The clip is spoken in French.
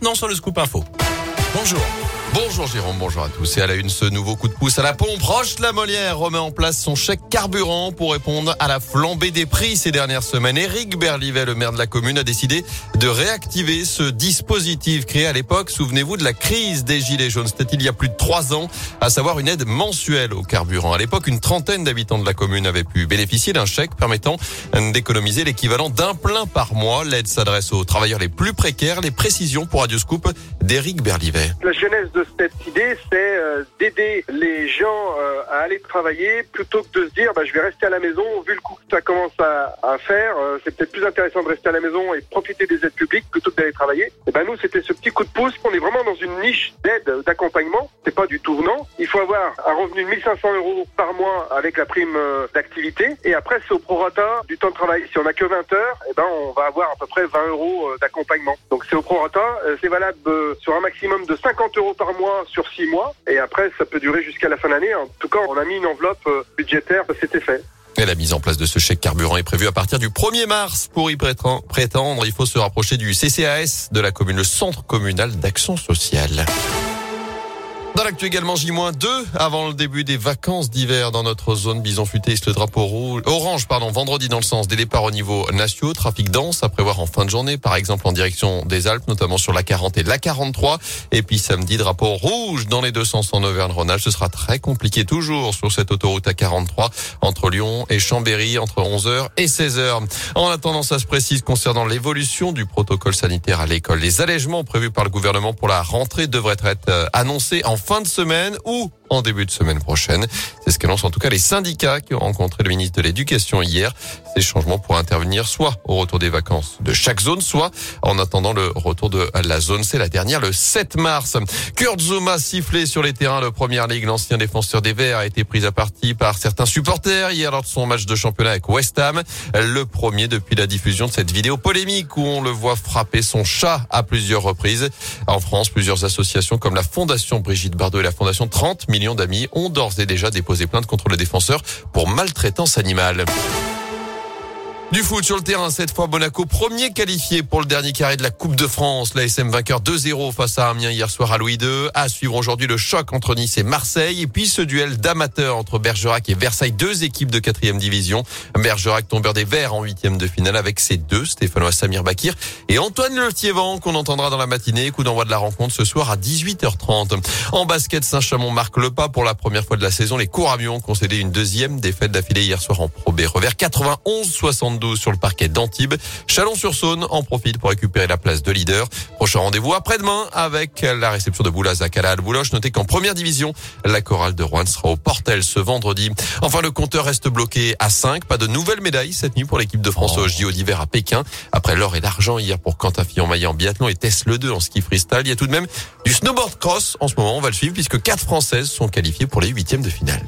maintenant sur le Scoop Info. Bonjour. Bonjour Jérôme, bonjour à tous. Et à la une, ce nouveau coup de pouce à la pompe. Roche la Molière remet en place son chèque carburant pour répondre à la flambée des prix ces dernières semaines. Éric Berlivet, le maire de la commune, a décidé de réactiver ce dispositif créé à l'époque, souvenez-vous, de la crise des Gilets jaunes. C'était il y a plus de trois ans, à savoir une aide mensuelle au carburant. À l'époque, une trentaine d'habitants de la commune avaient pu bénéficier d'un chèque permettant d'économiser l'équivalent d'un plein par mois. L'aide s'adresse aux travailleurs les plus précaires. Les précisions pour Radio Scoop d'Éric Berlivet. Cette idée, c'est euh, d'aider les gens euh, à aller travailler plutôt que de se dire bah, je vais rester à la maison. Vu le coup que ça commence à, faire, euh, c'est peut-être plus intéressant de rester à la maison et profiter des aides publiques plutôt que d'aller travailler. Et ben nous, c'était ce petit coup de pouce. On est vraiment dans une niche d'aide, d'accompagnement. C'est pas du tout venant. Il faut avoir un revenu de 1500 euros par mois avec la prime d'activité. Et après, c'est au prorata du temps de travail. Si on a que 20 heures, et ben on va avoir à peu près 20 euros d'accompagnement. Donc c'est au prorata. C'est valable sur un maximum de 50 euros par mois sur 6 mois. Et après, ça peut durer jusqu'à la fin de l'année. En tout cas, on a mis une enveloppe euh, budgétaire, c'était fait. Et la mise en place de ce chèque carburant est prévue à partir du 1er mars. Pour y prétendre, il faut se rapprocher du CCAS de la commune, le Centre communal d'action sociale. Dans l'actu également J-2 avant le début des vacances d'hiver dans notre zone bison futé le drapeau rouge orange pardon vendredi dans le sens des départs au niveau national trafic dense à prévoir en fin de journée par exemple en direction des Alpes notamment sur la 40 et la 43 et puis samedi drapeau rouge dans les deux sens en Auvergne-Rhône-Alpes. Ce sera très compliqué toujours sur cette autoroute à 43 entre Lyon et Chambéry entre 11h et 16h. En attendant ça se précise concernant l'évolution du protocole sanitaire à l'école. Les allègements prévus par le gouvernement pour la rentrée devraient être euh, annoncés en fin de semaine ou en début de semaine prochaine. C'est ce qu'annoncent en tout cas les syndicats qui ont rencontré le ministre de l'Éducation hier. Ces changements pourraient intervenir soit au retour des vacances de chaque zone, soit en attendant le retour de la zone C, la dernière, le 7 mars. Kurt Zuma sifflé sur les terrains de Première Ligue. L'ancien défenseur des Verts a été pris à partie par certains supporters hier lors de son match de championnat avec West Ham. Le premier depuis la diffusion de cette vidéo polémique où on le voit frapper son chat à plusieurs reprises. En France, plusieurs associations comme la Fondation Brigitte Bardot et la Fondation 30 d'amis ont d'ores et déjà déposé plainte contre le défenseur pour maltraitance animale. Du foot sur le terrain, cette fois Monaco, premier qualifié pour le dernier carré de la Coupe de France. La SM vainqueur 2-0 face à Amiens hier soir à Louis II. À suivre aujourd'hui le choc entre Nice et Marseille. Et puis ce duel d'amateurs entre Bergerac et Versailles, deux équipes de quatrième division. Bergerac tombeur des Verts en huitième de finale avec ses deux, Stéphanois Samir Bakir et Antoine Leftiévent qu'on entendra dans la matinée. Coup d'envoi de la rencontre ce soir à 18h30. En basket, Saint-Chamond marque le pas pour la première fois de la saison. Les Couramions ont concédé une deuxième défaite d'affilée hier soir en Pro B. Revers 91-62 sur le parquet d'Antibes. Chalon-sur-Saône en profite pour récupérer la place de leader. Prochain rendez-vous après-demain avec la réception de Boulazak à la Bouloche. Notez qu'en première division, la chorale de Rouen sera au Portel ce vendredi. Enfin, le compteur reste bloqué à 5. Pas de nouvelles médailles cette nuit pour l'équipe de France au JO d'hiver à Pékin. Après l'or et l'argent hier pour Quentin Fillon-Maillet en biathlon et Tess Le 2 en ski freestyle. Il y a tout de même du snowboard cross en ce moment. On va le suivre puisque quatre Françaises sont qualifiées pour les huitièmes de finale.